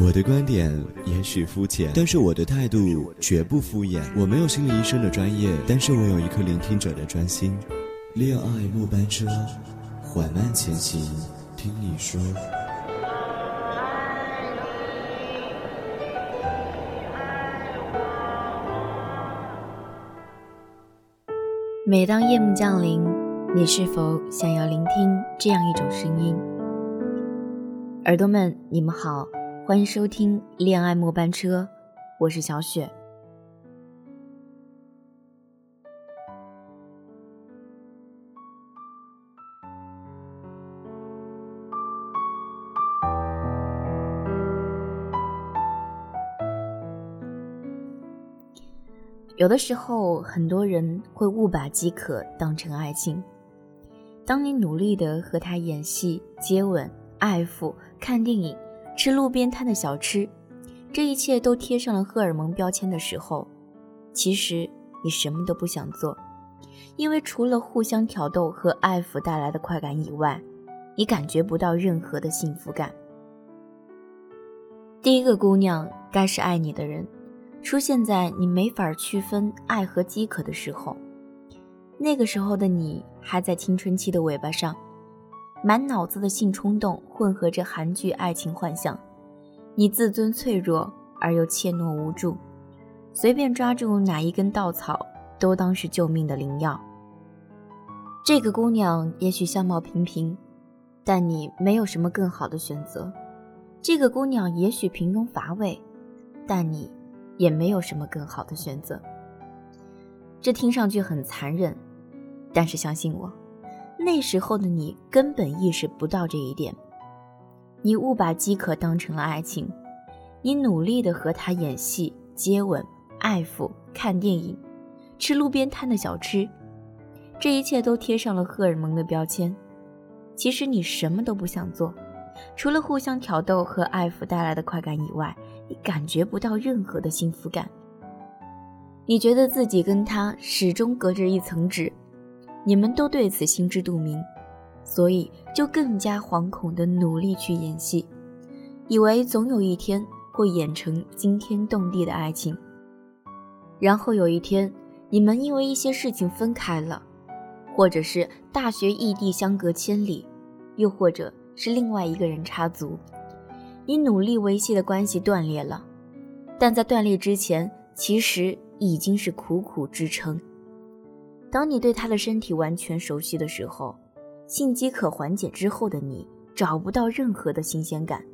我的观点也许肤浅，但是我的态度绝不敷衍。我没有心理医生的专业，但是我有一颗聆听者的专心。恋爱末班车，缓慢前行，听你说。每当夜幕降临，你是否想要聆听这样一种声音？耳朵们，你们好。欢迎收听《恋爱末班车》，我是小雪。有的时候，很多人会误把饥渴当成爱情。当你努力的和他演戏、接吻、爱抚、看电影。吃路边摊的小吃，这一切都贴上了荷尔蒙标签的时候，其实你什么都不想做，因为除了互相挑逗和爱抚带来的快感以外，你感觉不到任何的幸福感。第一个姑娘该是爱你的人，出现在你没法区分爱和饥渴的时候，那个时候的你还在青春期的尾巴上。满脑子的性冲动混合着韩剧爱情幻想，你自尊脆弱而又怯懦无助，随便抓住哪一根稻草都当是救命的灵药。这个姑娘也许相貌平平，但你没有什么更好的选择。这个姑娘也许平庸乏味，但你也没有什么更好的选择。这听上去很残忍，但是相信我。那时候的你根本意识不到这一点，你误把饥渴当成了爱情，你努力的和他演戏、接吻、爱抚、看电影、吃路边摊的小吃，这一切都贴上了荷尔蒙的标签。其实你什么都不想做，除了互相挑逗和爱抚带来的快感以外，你感觉不到任何的幸福感。你觉得自己跟他始终隔着一层纸。你们都对此心知肚明，所以就更加惶恐地努力去演戏，以为总有一天会演成惊天动地的爱情。然后有一天，你们因为一些事情分开了，或者是大学异地相隔千里，又或者是另外一个人插足，你努力维系的关系断裂了。但在断裂之前，其实已经是苦苦支撑。当你对他的身体完全熟悉的时候，性饥渴缓解之后的你找不到任何的新鲜感。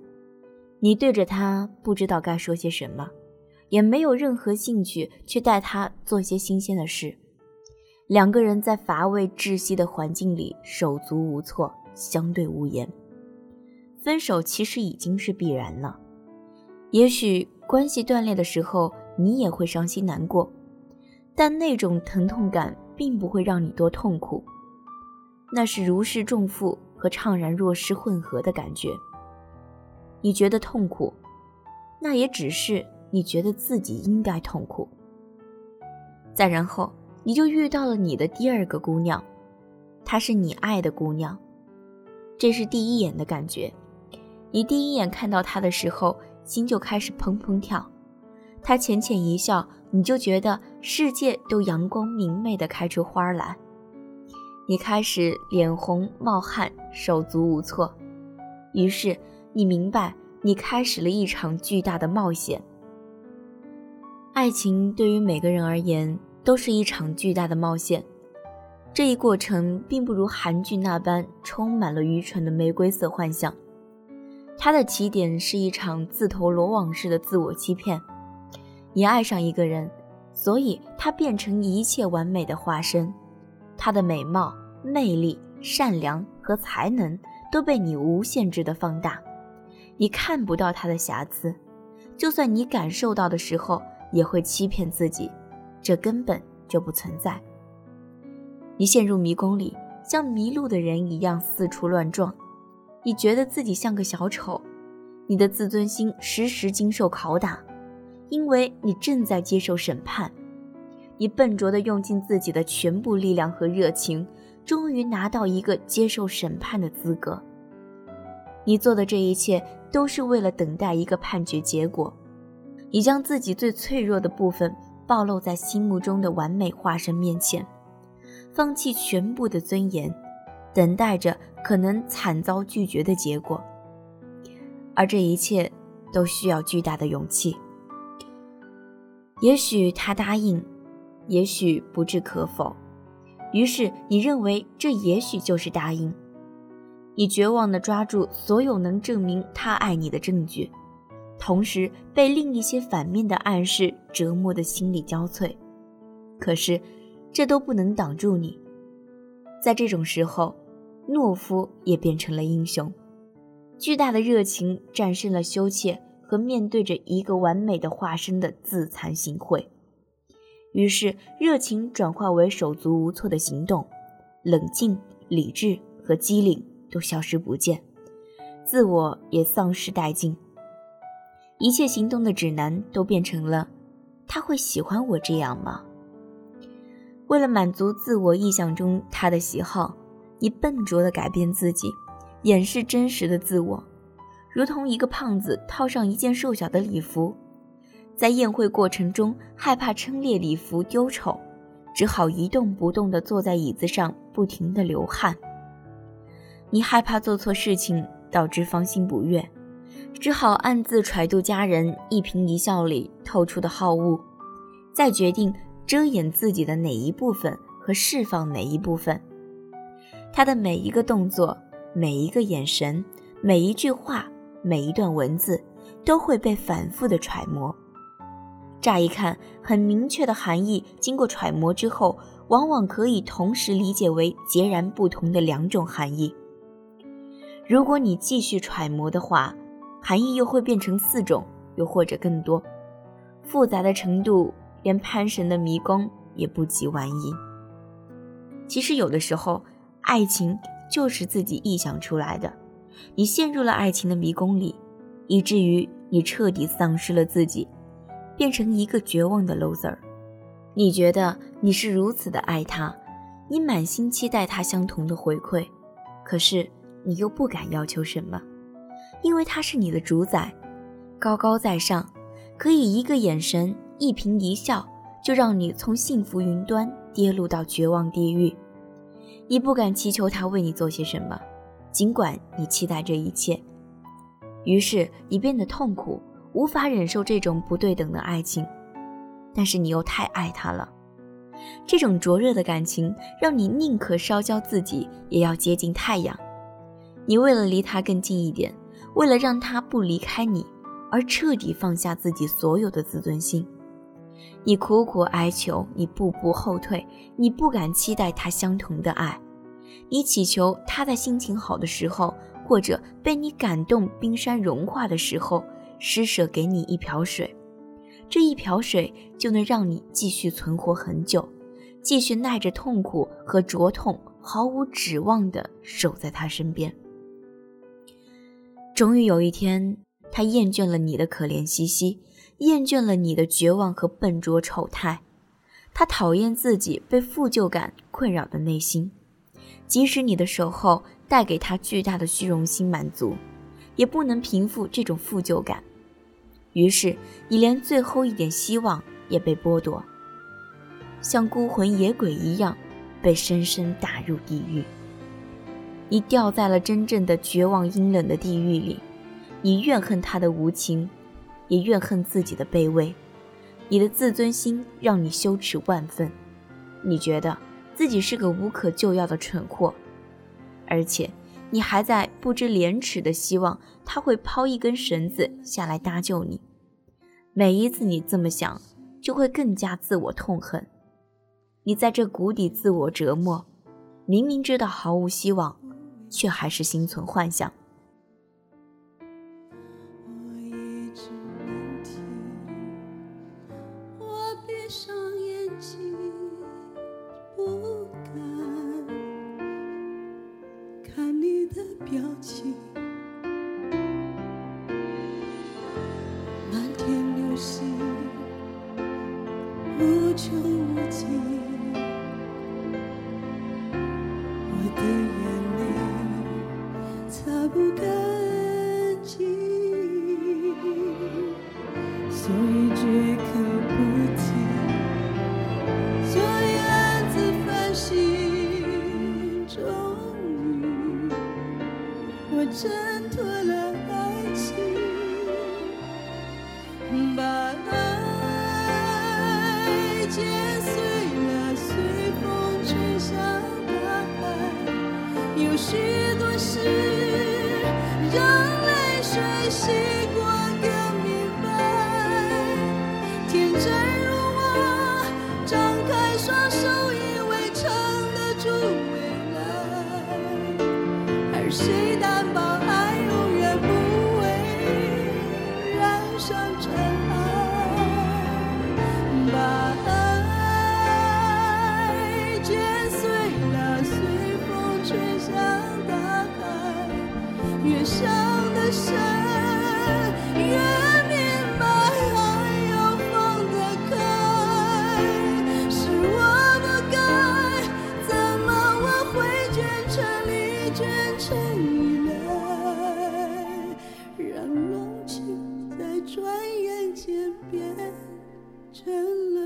你对着他不知道该说些什么，也没有任何兴趣去带他做些新鲜的事。两个人在乏味窒息的环境里手足无措，相对无言。分手其实已经是必然了。也许关系断裂的时候，你也会伤心难过，但那种疼痛感。并不会让你多痛苦，那是如释重负和怅然若失混合的感觉。你觉得痛苦，那也只是你觉得自己应该痛苦。再然后，你就遇到了你的第二个姑娘，她是你爱的姑娘，这是第一眼的感觉。你第一眼看到她的时候，心就开始砰砰跳。她浅浅一笑。你就觉得世界都阳光明媚的开出花来，你开始脸红冒汗，手足无措。于是你明白，你开始了一场巨大的冒险。爱情对于每个人而言都是一场巨大的冒险，这一过程并不如韩剧那般充满了愚蠢的玫瑰色幻想。它的起点是一场自投罗网式的自我欺骗。你爱上一个人，所以他变成一切完美的化身，他的美貌、魅力、善良和才能都被你无限制的放大，你看不到他的瑕疵，就算你感受到的时候，也会欺骗自己，这根本就不存在。你陷入迷宫里，像迷路的人一样四处乱撞，你觉得自己像个小丑，你的自尊心时时经受拷打。因为你正在接受审判，你笨拙地用尽自己的全部力量和热情，终于拿到一个接受审判的资格。你做的这一切都是为了等待一个判决结果。你将自己最脆弱的部分暴露在心目中的完美化身面前，放弃全部的尊严，等待着可能惨遭拒绝的结果。而这一切都需要巨大的勇气。也许他答应，也许不置可否。于是你认为这也许就是答应。你绝望地抓住所有能证明他爱你的证据，同时被另一些反面的暗示折磨得心力交瘁。可是，这都不能挡住你。在这种时候，懦夫也变成了英雄。巨大的热情战胜了羞怯和面对着一个完美的化身的自惭形秽。于是，热情转化为手足无措的行动，冷静、理智和机灵都消失不见，自我也丧失殆尽。一切行动的指南都变成了：他会喜欢我这样吗？为了满足自我臆想中他的喜好，你笨拙地改变自己，掩饰真实的自我，如同一个胖子套上一件瘦小的礼服。在宴会过程中，害怕撑裂礼服丢丑，只好一动不动地坐在椅子上，不停地流汗。你害怕做错事情导致芳心不悦，只好暗自揣度家人一颦一笑里透出的好恶，再决定遮掩自己的哪一部分和释放哪一部分。他的每一个动作、每一个眼神、每一句话、每一段文字，都会被反复的揣摩。乍一看，很明确的含义，经过揣摩之后，往往可以同时理解为截然不同的两种含义。如果你继续揣摩的话，含义又会变成四种，又或者更多，复杂的程度连潘神的迷宫也不及玩意。其实有的时候，爱情就是自己臆想出来的，你陷入了爱情的迷宫里，以至于你彻底丧失了自己。变成一个绝望的 loser，你觉得你是如此的爱他，你满心期待他相同的回馈，可是你又不敢要求什么，因为他是你的主宰，高高在上，可以一个眼神、一颦一笑就让你从幸福云端跌落到绝望地狱。你不敢祈求他为你做些什么，尽管你期待这一切，于是你变得痛苦。无法忍受这种不对等的爱情，但是你又太爱他了。这种灼热的感情让你宁可烧焦自己，也要接近太阳。你为了离他更近一点，为了让他不离开你，而彻底放下自己所有的自尊心。你苦苦哀求，你步步后退，你不敢期待他相同的爱。你祈求他在心情好的时候，或者被你感动冰山融化的时候。施舍给你一瓢水，这一瓢水就能让你继续存活很久，继续耐着痛苦和灼痛，毫无指望地守在他身边。终于有一天，他厌倦了你的可怜兮兮，厌倦了你的绝望和笨拙丑态，他讨厌自己被负疚感困扰的内心，即使你的守候带给他巨大的虚荣心满足，也不能平复这种负疚感。于是，你连最后一点希望也被剥夺，像孤魂野鬼一样被深深打入地狱。你掉在了真正的绝望阴冷的地狱里，你怨恨他的无情，也怨恨自己的卑微。你的自尊心让你羞耻万分，你觉得自己是个无可救药的蠢货，而且。你还在不知廉耻的希望他会抛一根绳子下来搭救你。每一次你这么想，就会更加自我痛恨。你在这谷底自我折磨，明明知道毫无希望，却还是心存幻想。漫天流星，无穷无尽，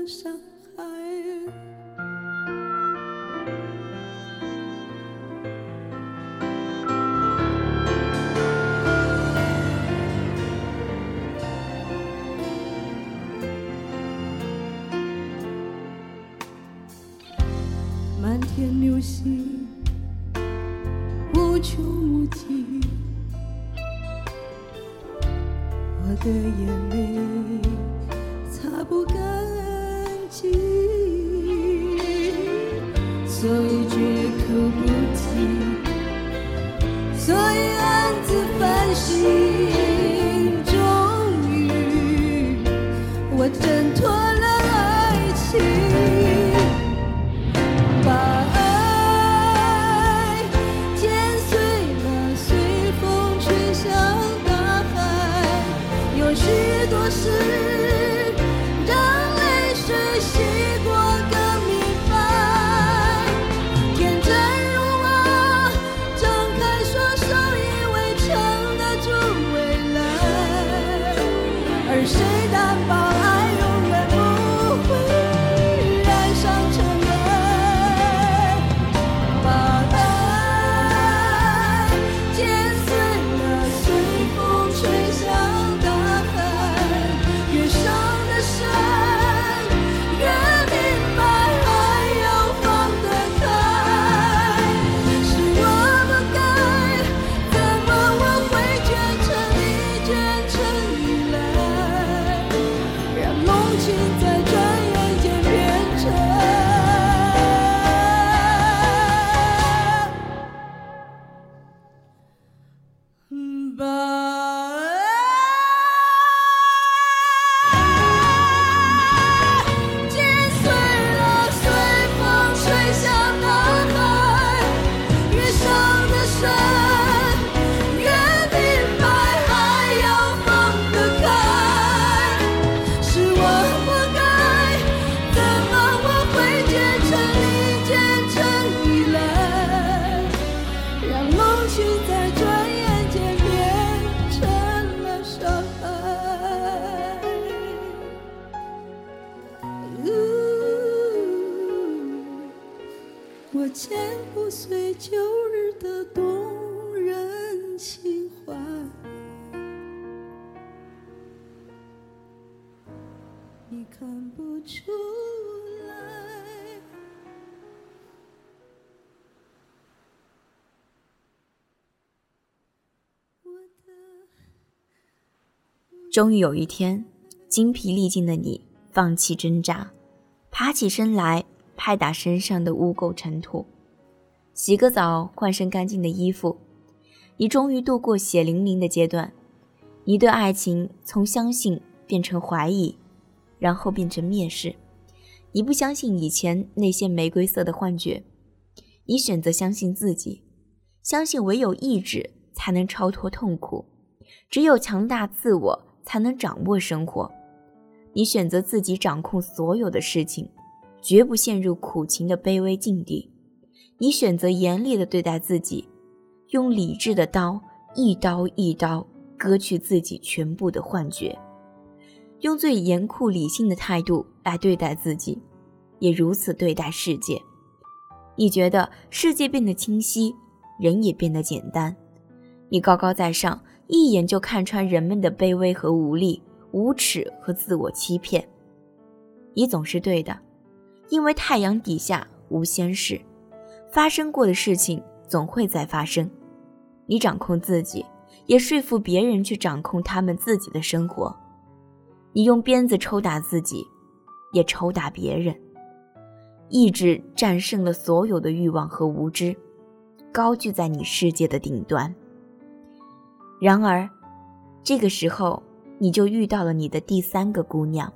伤害旧日的动人情怀。你看不出来。终于有一天，精疲力尽的你放弃挣扎，爬起身来。拍打身上的污垢尘土洗个澡换身干净的衣服你终于度过血淋淋的阶段你对爱情从相信变成怀疑然后变成蔑视。你不相信以前那些玫瑰色的幻觉你选择相信自己相信唯有意志才能超脱痛苦只有强大自我才能掌握生活。你选择自己掌控所有的事情绝不陷入苦情的卑微境地。你选择严厉的对待自己用理智的刀一刀一刀割去自己全部的幻觉。用最严酷理性的态度来对待自己也如此对待世界。你觉得世界变得清晰人也变得简单。你高高在上一眼就看穿人们的卑微和无力无耻和自我欺骗。你总是对的因为太阳底下无仙事，发生过的事情总会再发生。你掌控自己，也说服别人去掌控他们自己的生活。你用鞭子抽打自己，也抽打别人。意志战胜了所有的欲望和无知，高踞在你世界的顶端。然而，这个时候你就遇到了你的第三个姑娘。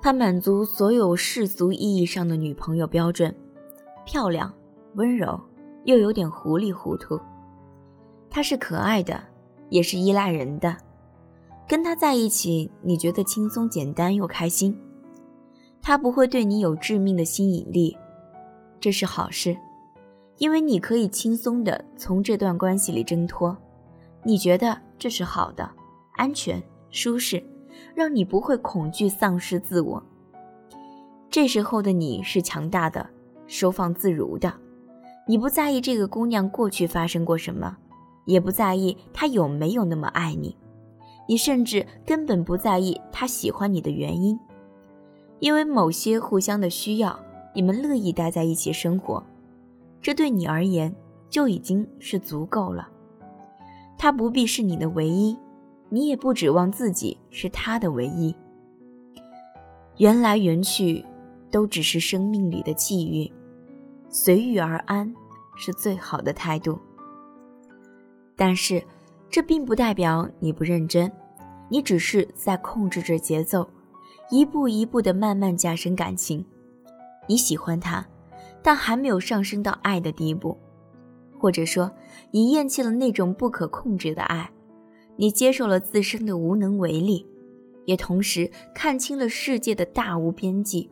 她满足所有世俗意义上的女朋友标准，漂亮、温柔，又有点糊里糊涂。她是可爱的，也是依赖人的。跟她在一起，你觉得轻松、简单又开心。他不会对你有致命的吸引力，这是好事，因为你可以轻松地从这段关系里挣脱。你觉得这是好的，安全、舒适，让你不会恐惧丧失自我。这时候的你是强大的，收放自如的。你不在意这个姑娘过去发生过什么，也不在意她有没有那么爱你，你甚至根本不在意她喜欢你的原因。因为某些互相的需要，你们乐意待在一起生活，这对你而言就已经是足够了。他不必是你的唯一，你也不指望自己是他的唯一。缘来缘去，都只是生命里的际遇，随遇而安是最好的态度。但是，这并不代表你不认真，你只是在控制着节奏。一步一步的慢慢加深感情，你喜欢他，但还没有上升到爱的地步，或者说，你厌弃了那种不可控制的爱，你接受了自身的无能为力，也同时看清了世界的大无边际。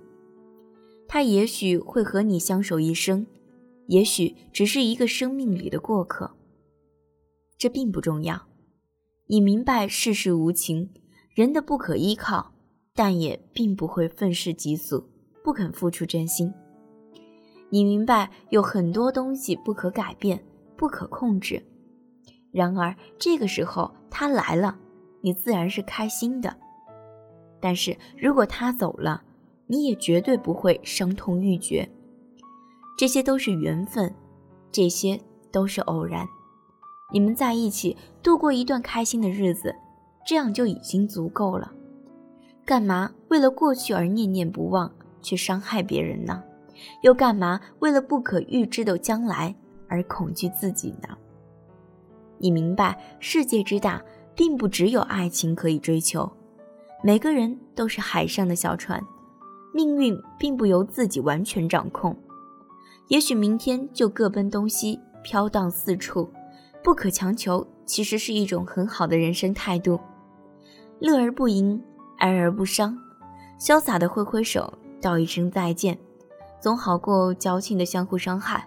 他也许会和你相守一生，也许只是一个生命里的过客，这并不重要。你明白世事无情，人的不可依靠。但也并不会愤世嫉俗，不肯付出真心。你明白有很多东西不可改变，不可控制。然而这个时候他来了，你自然是开心的。但是如果他走了，你也绝对不会伤痛欲绝。这些都是缘分，这些都是偶然。你们在一起度过一段开心的日子，这样就已经足够了。干嘛为了过去而念念不忘，去伤害别人呢？又干嘛为了不可预知的将来而恐惧自己呢？你明白，世界之大，并不只有爱情可以追求。每个人都是海上的小船，命运并不由自己完全掌控。也许明天就各奔东西，飘荡四处。不可强求，其实是一种很好的人生态度。乐而不淫。哀而不伤，潇洒的挥挥手，道一声再见，总好过矫情的相互伤害。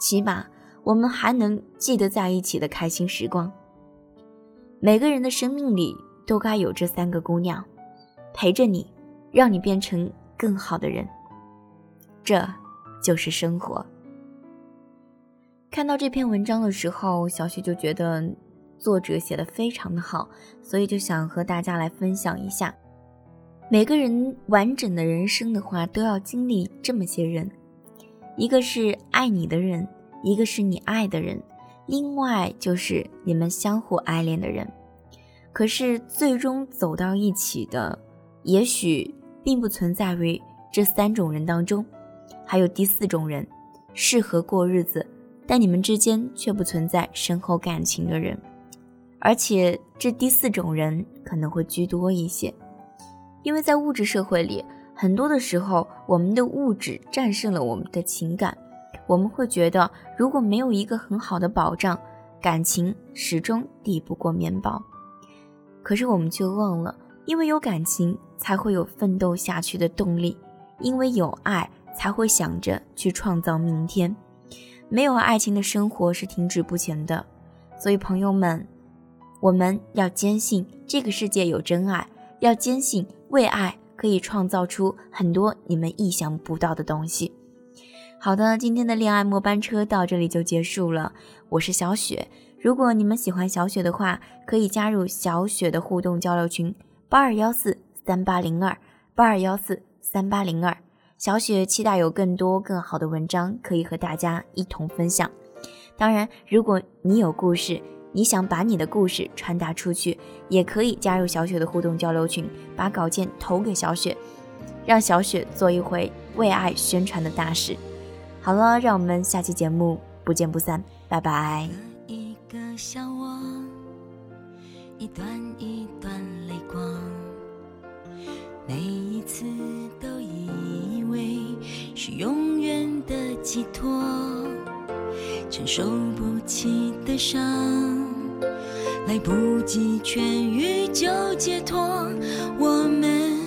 起码我们还能记得在一起的开心时光。每个人的生命里都该有这三个姑娘，陪着你，让你变成更好的人。这就是生活。看到这篇文章的时候，小雪就觉得。作者写的非常的好，所以就想和大家来分享一下。每个人完整的人生的话，都要经历这么些人：一个是爱你的人，一个是你爱的人，另外就是你们相互爱恋的人。可是最终走到一起的，也许并不存在于这三种人当中，还有第四种人，适合过日子，但你们之间却不存在深厚感情的人。而且这第四种人可能会居多一些，因为在物质社会里，很多的时候我们的物质战胜了我们的情感，我们会觉得如果没有一个很好的保障，感情始终抵不过面包。可是我们却忘了，因为有感情才会有奋斗下去的动力，因为有爱才会想着去创造明天。没有爱情的生活是停滞不前的，所以朋友们。我们要坚信这个世界有真爱，要坚信为爱可以创造出很多你们意想不到的东西。好的，今天的恋爱末班车到这里就结束了。我是小雪，如果你们喜欢小雪的话，可以加入小雪的互动交流群八二幺四三八零二八二幺四三八零二。小雪期待有更多更好的文章可以和大家一同分享。当然，如果你有故事，你想把你的故事传达出去，也可以加入小雪的互动交流群，把稿件投给小雪，让小雪做一回为爱宣传的大使。好了，让我们下期节目不见不散，拜拜。一个小窝，一段一段泪光，每一次都以为是永远的寄托，承受不起的伤，来不及痊愈就解脱，我们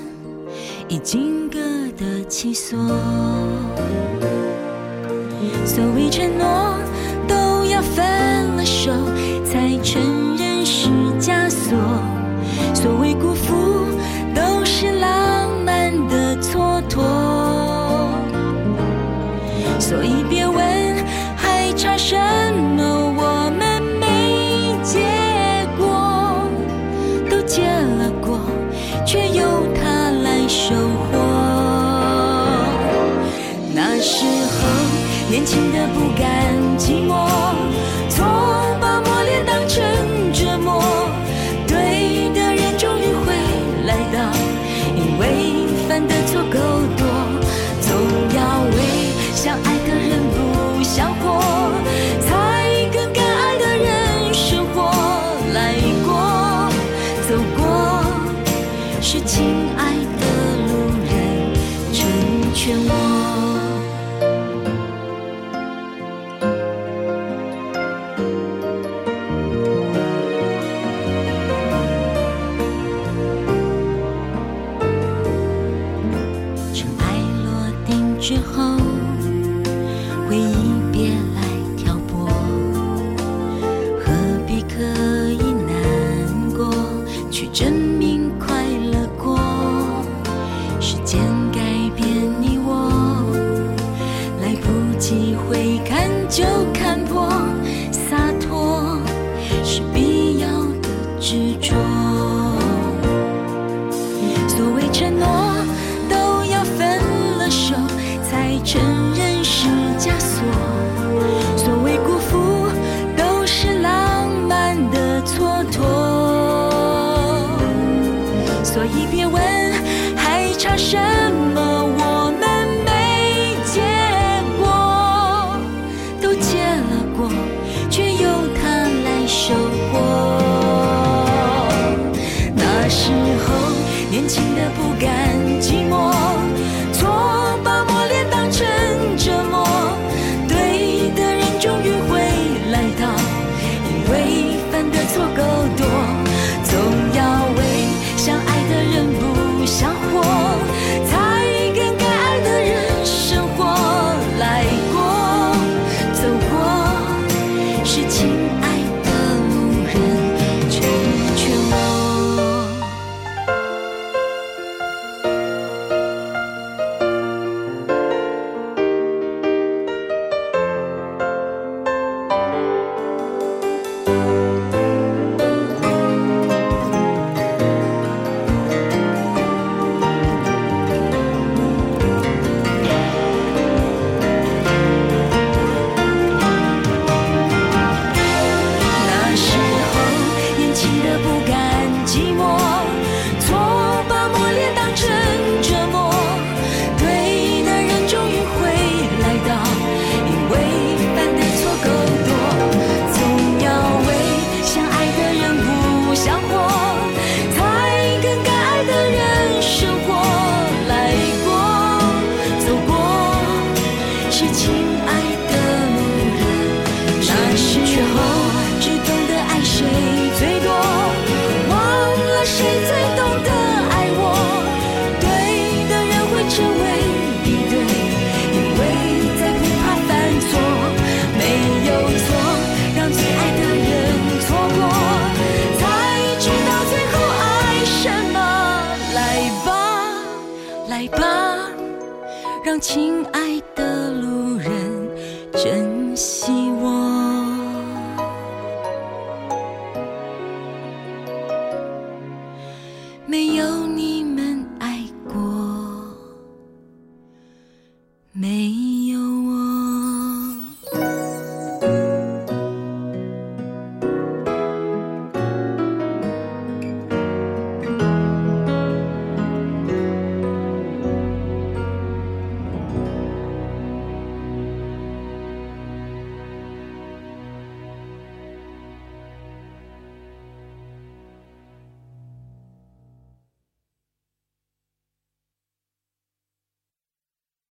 已经各得其所。所谓承诺，都要分了手才承认是枷锁；的足够。的不甘寂寞，错把磨练当来吧让亲爱的路人珍惜我。